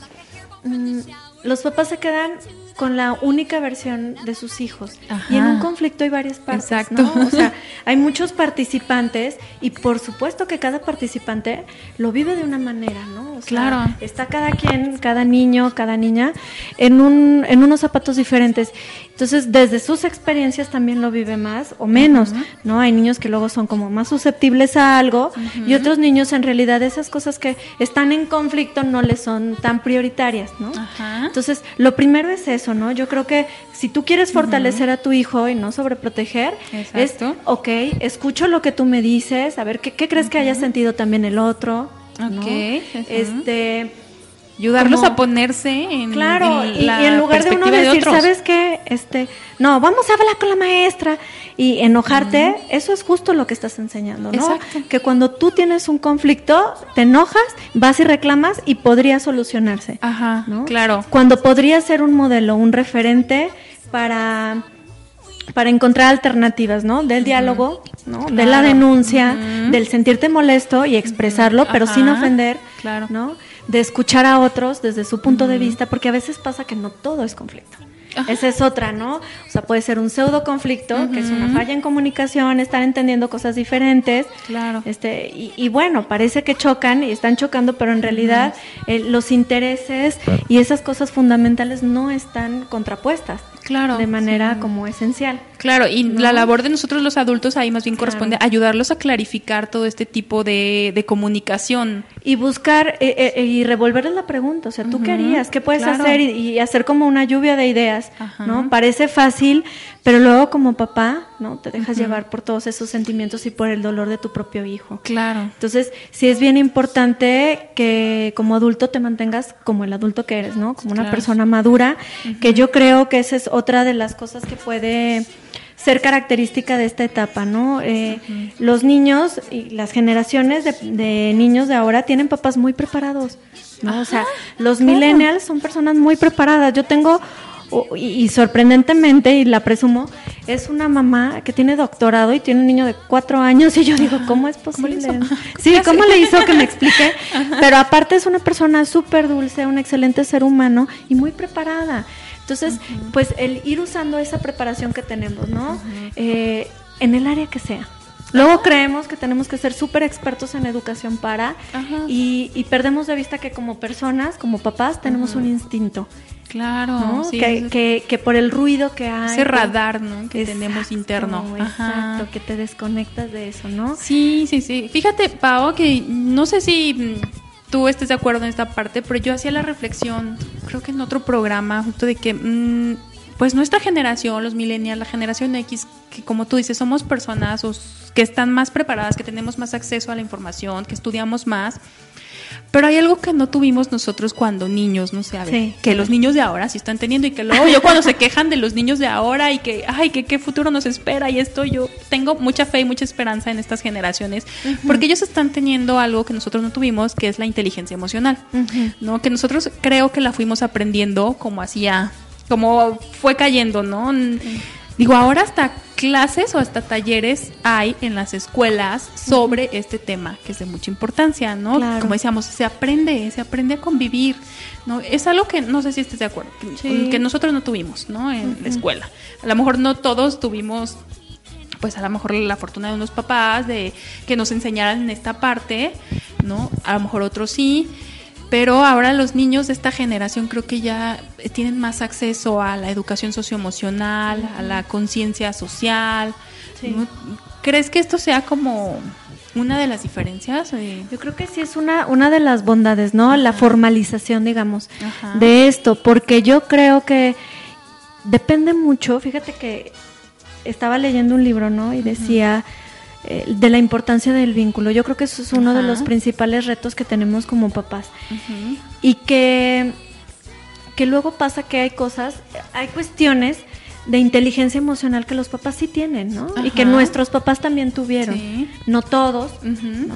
Mm, los papás se quedan con la única versión de sus hijos. Ajá. Y en un conflicto hay varias partes, Exacto. ¿no? O sea, hay muchos participantes y por supuesto que cada participante lo vive de una manera, ¿no? O sea, Claro. Está cada quien, cada niño, cada niña en un en unos zapatos diferentes. Entonces, desde sus experiencias también lo vive más o menos, ¿no? Hay niños que luego son como más susceptibles a algo y otros niños en realidad esas cosas que están en conflicto no les son tan prioritarias, ¿no? Ajá. Entonces, lo primero es eso, ¿no? Yo creo que si tú quieres fortalecer a tu hijo y no sobreproteger, es, Exacto. ok, escucho lo que tú me dices, a ver, ¿qué, qué crees que haya sentido también el otro? ¿no? Ok, ajá. Este, Ayudarlos como- a ponerse en, Claro, en y, la y en lugar de uno decir. ¿sabes qué? Este, no, vamos a hablar con la maestra y enojarte, eso es justo lo que estás enseñando, ¿no? Exacto. Que cuando tú tienes un conflicto, te enojas, vas y reclamas y podría solucionarse. Ajá, ¿no? claro. Cuando podría ser un modelo, un referente para para encontrar alternativas, ¿no? Del diálogo, ¿no? De la denuncia, del sentirte molesto y expresarlo, pero sin ofender, Claro. ¿no? De escuchar a otros desde su punto de vista, porque a veces pasa que no todo es conflicto. Ajá. Esa es otra, ¿no? O sea, puede ser un pseudo conflicto, que es una falla en comunicación, estar entendiendo cosas diferentes. Claro. Este, y, y bueno, parece que chocan y están chocando, pero en realidad eh, los intereses y esas cosas fundamentales no están contrapuestas Claro. de manera sí. como esencial. Claro, y ¿no? la labor de nosotros los adultos ahí más bien Claro. corresponde ayudarlos a clarificar todo este tipo de, de comunicación. Y buscar eh, eh, y revolverles la pregunta, o sea, ¿tú qué Ujú, harías? ¿Qué puedes claro. hacer? Y, y hacer como una lluvia de ideas, Ajá. ¿no? Parece fácil, pero luego como papá, ¿no? Te dejas llevar por todos esos sentimientos y por el dolor de tu propio hijo. Claro. Entonces, sí es bien importante que como adulto te mantengas como el adulto que eres, ¿no? Como una Claro. persona madura, que yo creo que esa es otra de las cosas que puede ser característica de esta etapa, ¿no? Eh, Los niños y las generaciones de, de niños de ahora tienen papás muy preparados, ¿no? o sea, los millennials son personas muy preparadas. Yo tengo y, y sorprendentemente, y la presumo, es una mamá que tiene doctorado y tiene un niño de cuatro años y yo digo, ¿cómo es ¿Cómo le posible? hizo? Sí, ¿Qué ¿cómo le hizo que me explique? Pero aparte es una persona súper dulce, un excelente ser humano y muy preparada. Entonces, pues el ir usando esa preparación que tenemos, ¿no? Eh, en el área que sea. Luego creemos que tenemos que ser súper expertos en educación para y, y perdemos de vista que como personas, como papás, tenemos un instinto, Claro. ¿no? sí, que, que, que por el ruido que hay. ese radar, ¿no? Que Exacto, tenemos interno. Ajá. Exacto, que te desconectas de eso, ¿no? Sí, sí, sí. Fíjate, Pao, que no sé si mm, tú estés de acuerdo en esta parte, pero yo hacía la reflexión, creo que en otro programa, justo de que, mm, pues nuestra generación, los millennials, la generación X, que como tú dices, somos personas que están más preparadas, que tenemos más acceso a la información, que estudiamos más. Pero hay algo que no tuvimos nosotros cuando niños, no sé, a ver, Sí. que los niños de ahora sí están teniendo y que luego yo cuando se quejan de los niños de ahora y que, ay, que qué futuro nos espera y esto, yo tengo mucha fe y mucha esperanza en estas generaciones porque ellos están teniendo algo que nosotros no tuvimos, que es la inteligencia emocional. ¿no? Que nosotros creo que la fuimos aprendiendo como hacía, como fue cayendo, ¿no? Digo, ahora hasta clases o hasta talleres hay en las escuelas sobre este tema, que es de mucha importancia, ¿no? Claro. Como decíamos, se aprende, se aprende a convivir, ¿no? Es algo que no sé si estés de acuerdo, que, Sí. que nosotros no tuvimos, ¿no? En la escuela. A lo mejor no todos tuvimos pues a lo mejor la fortuna de unos papás de que nos enseñaran en esta parte, ¿no? A lo mejor otros sí, pero ahora los niños de esta generación creo que ya tienen más acceso a la educación socioemocional, a la conciencia social. Sí. ¿no? ¿Crees que esto sea como una de las diferencias? Eh, Yo creo que sí es una, una de las bondades, ¿no? La formalización, digamos, Ajá. de esto, porque yo creo que depende mucho, fíjate que estaba leyendo un libro, ¿no? Y decía eh, de la importancia del vínculo. Yo creo que eso es uno de los principales retos que tenemos como papás. Y que, que luego pasa que hay cosas, hay cuestiones de inteligencia emocional que los papás sí tienen, ¿no? Y que nuestros papás también tuvieron. Sí. No todos. ¿no?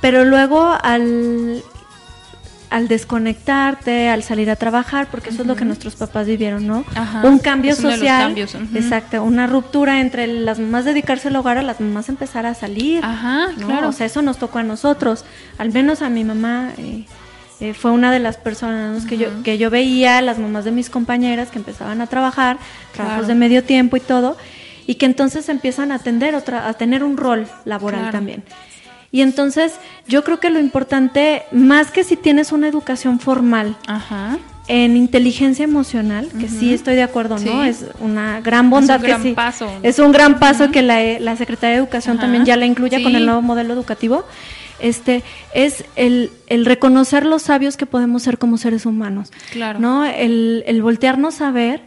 Pero luego al, al desconectarte, al salir a trabajar, porque eso es lo que nuestros papás vivieron, ¿no? Ajá, Un cambio social. cambios, ujú. Exacto, una ruptura entre las mamás dedicarse al hogar a las mamás empezar a salir. Ajá, ¿no? claro. O sea, eso nos tocó a nosotros, al menos a mi mamá. eh, eh, fue una de las personas que, yo, que yo veía, las mamás de mis compañeras que empezaban a trabajar, trabajos Claro. de medio tiempo y todo, y que entonces empiezan a atender otra, a tener un rol laboral Claro. también. Y entonces yo creo que lo importante, más que si tienes una educación formal, Ajá. en inteligencia emocional, que sí estoy de acuerdo, ¿no? Es una gran bondad un que gran sí. paso. Es un gran paso que la, la Secretaría de Educación también ya la incluya con el nuevo modelo educativo. Este es el, el reconocer los sabios que podemos ser como seres humanos. Claro. ¿No? El, el voltearnos a ver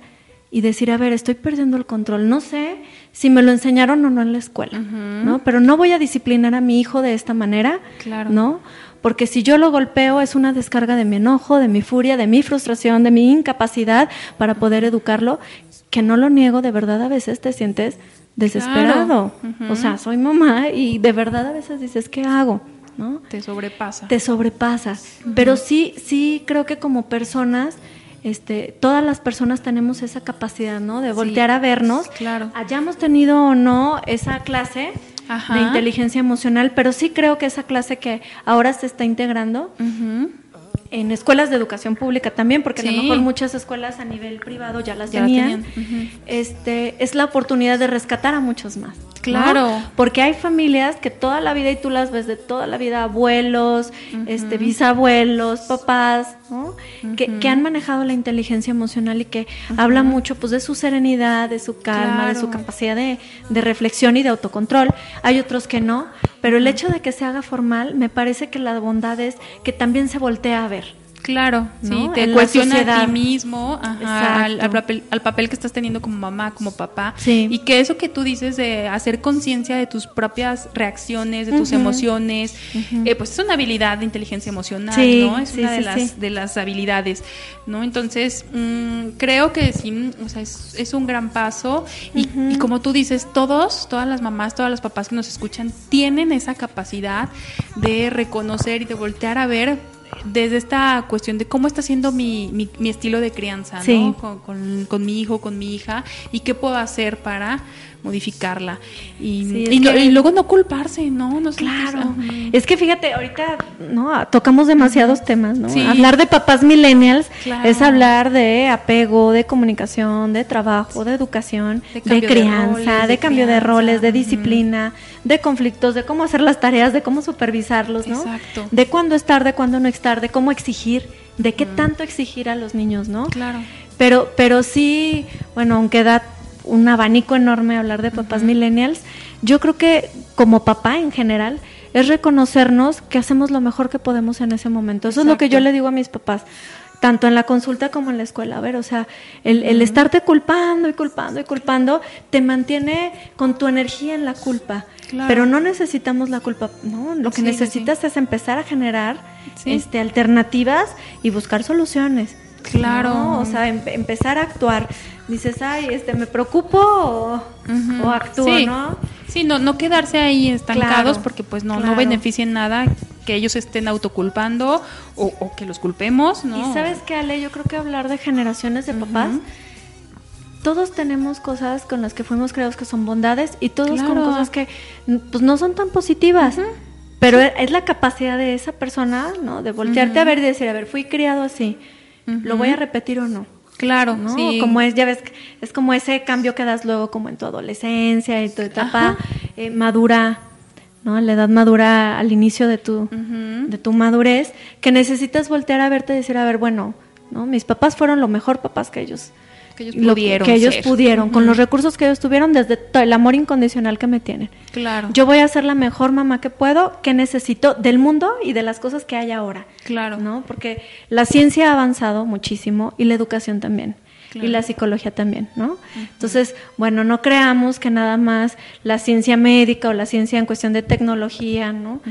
y decir, a ver, estoy perdiendo el control. No sé si me lo enseñaron o no en la escuela, ¿no? Pero no voy a disciplinar a mi hijo de esta manera, Claro. ¿no? Porque si yo lo golpeo es una descarga de mi enojo, de mi furia, de mi frustración, de mi incapacidad para poder educarlo, que no lo niego, de verdad a veces te sientes desesperado. O sea, soy mamá y de verdad a veces dices, ¿qué hago? ¿No? Te sobrepasa. te sobrepasa. Pero sí, sí creo que como personas, este, todas las personas tenemos esa capacidad, ¿no? De voltear a vernos. claro. Hayamos tenido o no esa clase Ajá. de inteligencia emocional, pero sí creo que esa clase que ahora se está integrando Ujú. En escuelas de educación pública también, porque a Sí. lo mejor muchas escuelas a nivel privado ya las Ya tenían, tenían, ujú. este, es la oportunidad de rescatar a muchos más. ¿no? Claro. Porque hay familias que toda la vida, y tú las ves de toda la vida, abuelos, este, bisabuelos, papás, ¿no? que, que han manejado la inteligencia emocional y que habla mucho pues de su serenidad, de su calma, de su Claro. capacidad de, de reflexión y de autocontrol. Hay otros que no, pero el hecho de que se haga formal, me parece que la bondad es que también se voltea a ver. Claro, ¿no? sí, te cuestiona a ti mismo, ajá, al, papel, al papel que estás teniendo como mamá, como papá, Sí. y que eso que tú dices de hacer conciencia de tus propias reacciones, de tus emociones, eh, pues es una habilidad de inteligencia emocional, Sí, ¿no? Es sí, una de las de las habilidades, ¿no? Entonces mm, creo que sí, mm, o sea, es, es un gran paso y, y como tú dices, todos, todas las mamás, todos los papás que nos escuchan tienen esa capacidad de reconocer y de voltear a ver desde esta cuestión de cómo está siendo mi, mi, mi estilo de crianza, Sí. ¿no? Con, con- con mi hijo, con mi hija, y qué puedo hacer para modificarla. Y, Sí, es y, no- que- y luego no culparse, ¿no? no Claro. Es que fíjate, ahorita no tocamos demasiados temas, ¿no? Sí. Hablar de papás millennials Claro. es hablar de apego, de comunicación, de trabajo, de educación, De de, cambio de crianza, roles, de, de cambio de roles, de disciplina, de conflictos, de cómo hacer las tareas, de cómo supervisarlos, ¿no? Exacto. De cuándo estar, de cuándo no estar, de cómo exigir, de qué tanto exigir a los niños, ¿no? Claro. Pero, pero sí, bueno, aunque da un abanico enorme hablar de papás millennials, yo creo que como papá en general es reconocernos que hacemos lo mejor que podemos en ese momento. Eso es lo que yo le digo a mis papás, tanto en la consulta como en la escuela. A ver, o sea, el, el estarte culpando y culpando y culpando te mantiene con tu energía en la culpa. Claro. Pero no necesitamos la culpa, ¿no? Lo que Sí, sí, sí. necesitas es empezar a generar Sí. este, alternativas y buscar soluciones. Claro. ¿no? O sea, em- empezar a actuar. Dices, ay, este, me preocupo o, actúo, sí. ¿no? Sí, no, no quedarse ahí estancados Claro, porque pues no, no claro. beneficia en nada que ellos estén autoculpando o, o que los culpemos, ¿no? Y sabes qué, Ale, yo creo que hablar de generaciones de papás, todos tenemos cosas con las que fuimos creados que son bondades y todos con Claro. cosas que pues no son tan positivas. Pero es la capacidad de esa persona, ¿no? De voltearte a ver y decir, a ver, fui criado así, ¿lo voy a repetir o no? Claro, ¿no? sí. Como es, ya ves, es como ese cambio que das luego como en tu adolescencia y tu etapa eh, madura, ¿no? La edad madura al inicio de tu, de tu madurez, que necesitas voltear a verte y decir, a ver, bueno, ¿no? Mis papás fueron lo mejor papás que ellos que ellos lo pudieron que ellos ser. pudieron, con los recursos que ellos tuvieron, desde el amor incondicional que me tienen. Claro. Yo voy a ser la mejor mamá que puedo, que necesito del mundo y de las cosas que hay ahora. Claro. ¿no? Porque la ciencia ha avanzado muchísimo y la educación también. Claro. Y la psicología también, ¿no? Entonces, bueno, no creamos que nada más la ciencia médica o la ciencia en cuestión de tecnología, ¿no?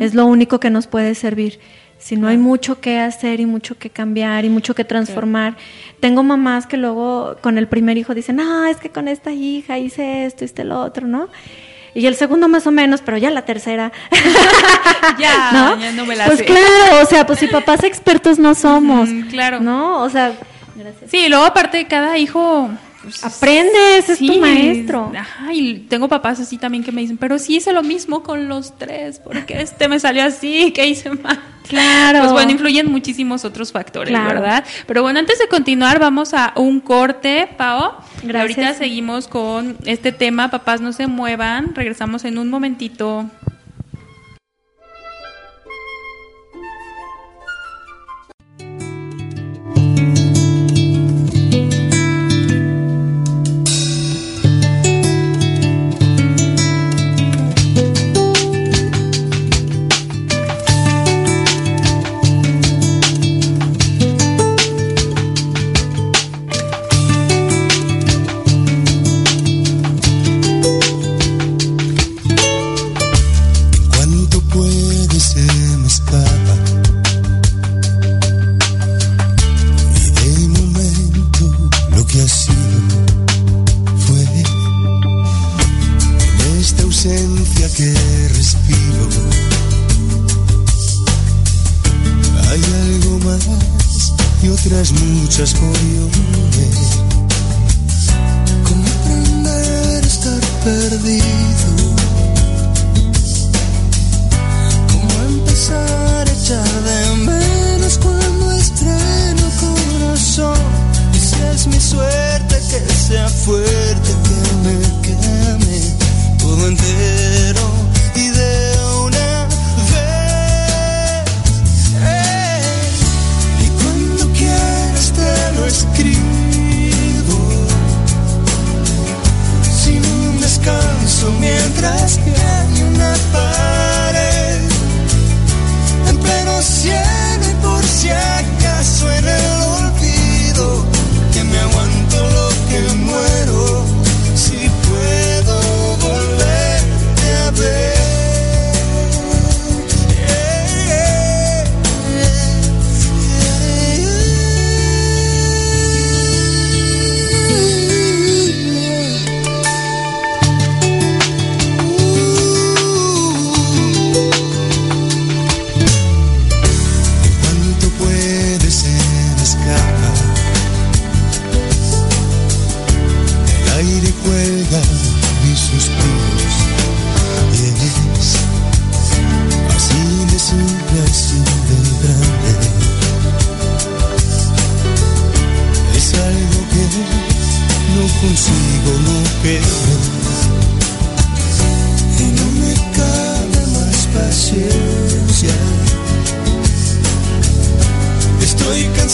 Es lo único que nos puede servir. Si no hay mucho que hacer y mucho que cambiar y mucho que transformar. Tengo mamás que luego con el primer hijo dicen, ah, es que con esta hija hice esto, hice lo otro, ¿no? Y el segundo más o menos, pero ya la tercera. Ya, ¿no? ya no me la pues sé. claro, o sea, pues si papás expertos no somos. Claro. ¿No? O sea, gracias. Sí, luego aparte cada hijo pues, aprendes, es tu maestro. Ajá, y tengo papás así también que me dicen, pero sí hice lo mismo con los tres, porque este me salió así, que hice mal. Claro. Pues bueno, influyen muchísimos otros factores, ¿verdad? Pero bueno, antes de continuar, vamos a un corte, Pao. Gracias. Ahorita seguimos con este tema, papás no se muevan. Regresamos en un momentito.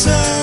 time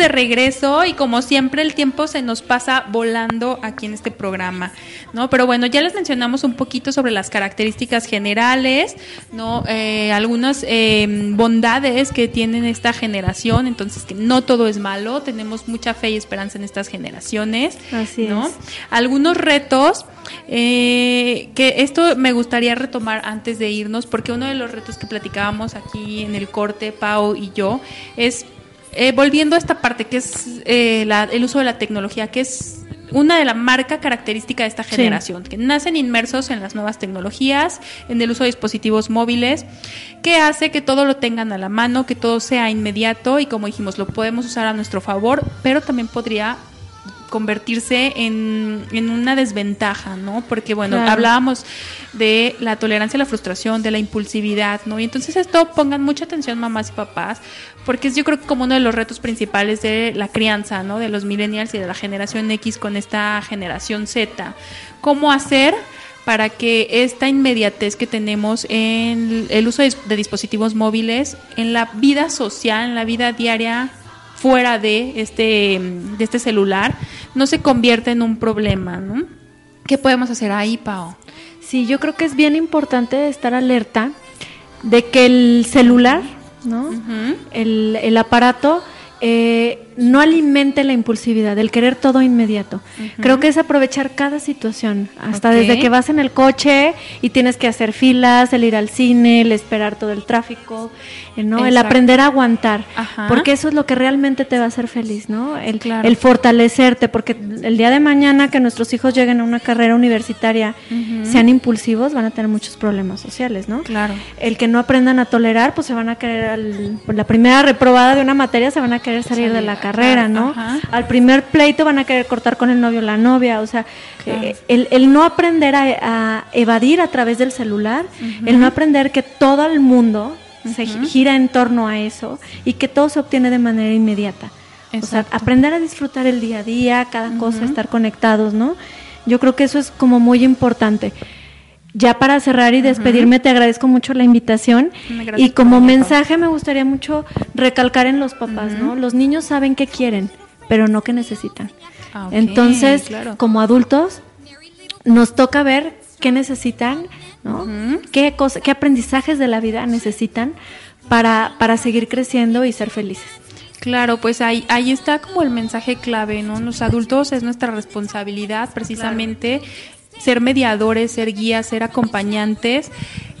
de regreso y como siempre el tiempo se nos pasa volando aquí en este programa, ¿no? Pero bueno, ya les mencionamos un poquito sobre las características generales, ¿no? Eh, algunas eh, bondades que tienen esta generación, entonces que no todo es malo, tenemos mucha fe y esperanza en estas generaciones, Así ¿no? es. Algunos retos eh, que esto me gustaría retomar antes de irnos, porque uno de los retos que platicábamos aquí en el corte, Pau y yo, es eh, volviendo a esta parte que es eh, la- el uso de la tecnología, que es una de la marca característica de esta Sí. generación, que nacen inmersos en las nuevas tecnologías, en el uso de dispositivos móviles, que hace que todo lo tengan a la mano, que todo sea inmediato y como dijimos, lo podemos usar a nuestro favor, pero también podría convertirse en, en una desventaja, ¿no? Porque, bueno, Claro. hablábamos de la tolerancia a la frustración, de la impulsividad, ¿no? Y entonces esto pongan mucha atención mamás y papás, porque es yo creo que como uno de los retos principales de la crianza, ¿no? De los millennials y de la generación X con esta generación Z. ¿Cómo hacer para que esta inmediatez que tenemos en el uso de, de dispositivos móviles, en la vida social, en la vida diaria, fuera de este, de este celular, no se convierta en un problema, ¿no? ¿Qué podemos hacer ahí, Pao? Sí, yo creo que es bien importante estar alerta de que el celular, ¿no? El, el aparato eh, no alimente la impulsividad, el querer todo inmediato. Creo que es aprovechar cada situación, hasta desde que vas en el coche y tienes que hacer filas, el ir al cine, el esperar todo el tráfico, eh, ¿no? El aprender a aguantar, Ajá. porque eso es lo que realmente te va a hacer feliz, ¿no? El, Claro. el fortalecerte, porque el día de mañana que nuestros hijos lleguen a una carrera universitaria, sean impulsivos, van a tener muchos problemas sociales, ¿no? Claro. el que no aprendan a tolerar, pues se van a querer, al- por la primera reprobada de una materia, se van a querer salir, de Salir, la claro, carrera, ¿no? ajá. Al primer pleito van a querer cortar con el novio o la novia, o sea, Claro. eh, el, el no aprender a, a evadir a través del celular, el no aprender que todo el mundo se gi- gira en torno a eso y que todo se obtiene de manera inmediata. O sea, aprender a disfrutar el día a día, cada cosa, estar conectados, ¿no? Yo creo que eso es como muy importante. Ya para cerrar y despedirme, te agradezco mucho la invitación. Y como mensaje me gustaría mucho recalcar en los papás, ¿no? Los niños saben qué quieren, pero no qué necesitan. Ah, Entonces, claro. como adultos, nos toca ver qué necesitan, ¿no? qué, cosa- qué aprendizajes de la vida necesitan para, para seguir creciendo y ser felices. Claro, pues ahí, ahí está como el mensaje clave, ¿no? Los adultos es nuestra responsabilidad precisamente ser mediadores, ser guías, ser acompañantes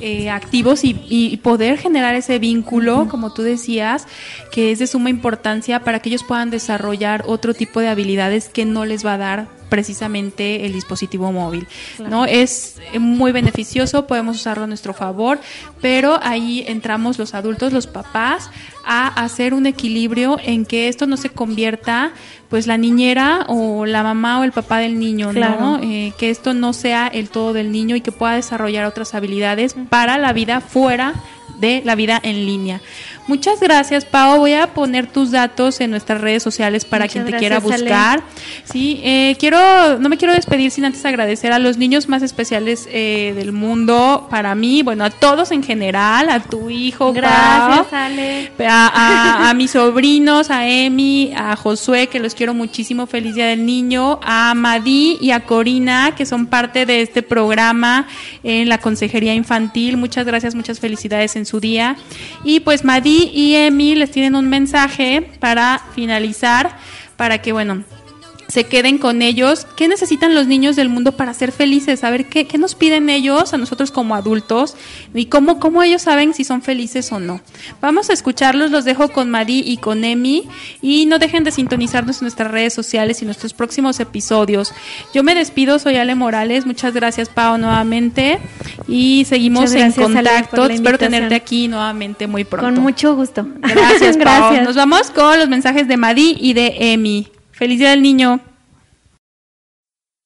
eh, activos y, y poder generar ese vínculo, como tú decías, que es de suma importancia para que ellos puedan desarrollar otro tipo de habilidades que no les va a dar precisamente el dispositivo móvil, ¿no? Es eh, muy beneficioso, podemos usarlo a nuestro favor, pero ahí entramos los adultos, los papás, a hacer un equilibrio en que esto no se convierta, pues la niñera o la mamá o el papá del niño, Claro. ¿no? Eh, que esto no sea el todo del niño y que pueda desarrollar otras habilidades para la vida fuera de la vida en línea. Muchas gracias, Pau. Voy a poner tus datos en nuestras redes sociales para Muchas quien te quiera Ale. buscar. Sí, eh, quiero, no me quiero despedir sin antes agradecer a los niños más especiales eh, del mundo, para mí, bueno, a todos en general, a tu hijo, Gracias, Pau, Ale. a, a- a mis sobrinos, a Emi, a Josué, que los quiero muchísimo, feliz día del niño, a Madí y a Corina, que son parte de este programa en la Consejería Infantil. Muchas gracias, muchas felicidades en su día. Y pues Madí y Emi les tienen un mensaje para finalizar, para que, bueno, se queden con ellos. ¿Qué necesitan los niños del mundo para ser felices? A ver, ¿qué, qué nos piden ellos a nosotros como adultos? Y cómo, cómo ellos saben si son felices o no. Vamos a escucharlos, los dejo con Madi y con Emi. Y no dejen de sintonizarnos en nuestras redes sociales y nuestros próximos episodios. Yo me despido, soy Ale Morales. Muchas gracias, Pau, nuevamente. Y seguimos en contacto. Espero tenerte aquí nuevamente muy pronto. Con mucho gusto. Gracias, Pau. Gracias. Nos vamos con los mensajes de Madi y de Emi. Feliz día del niño.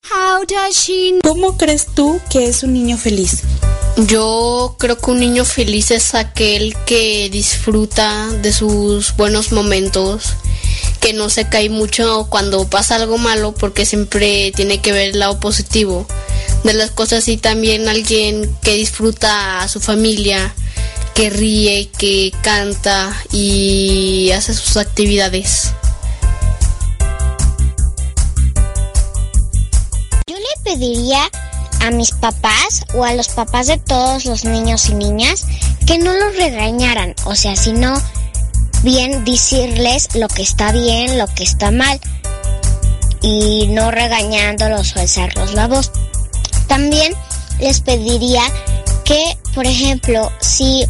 How does she ¿Cómo crees tú que es un niño feliz? Yo creo que un niño feliz es aquel que disfruta de sus buenos momentos, que no se cae mucho cuando pasa algo malo porque siempre tiene que ver el lado positivo de las cosas y también alguien que disfruta a su familia, que ríe, que canta y hace sus actividades. Pediría a mis papás o a los papás de todos los niños y niñas que no los regañaran, o sea, sino bien decirles lo que está bien, lo que está mal y no regañándolos o alzarlos la voz. También les pediría que, por ejemplo, si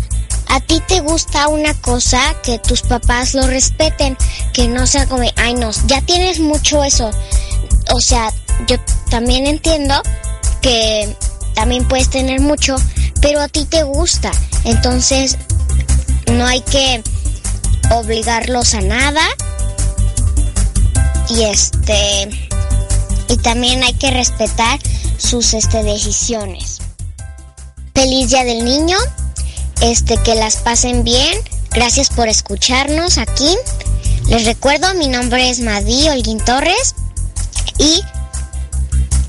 a ti te gusta una cosa, que tus papás lo respeten, que no sea como, ay no, ya tienes mucho eso. O sea, yo también entiendo que también puedes tener mucho, pero a ti te gusta. Entonces, no hay que obligarlos a nada. Y este y también hay que respetar sus este decisiones. Feliz Día del Niño. Este que las pasen bien. Gracias por escucharnos aquí. Les recuerdo, mi nombre es Madi Holguín Torres y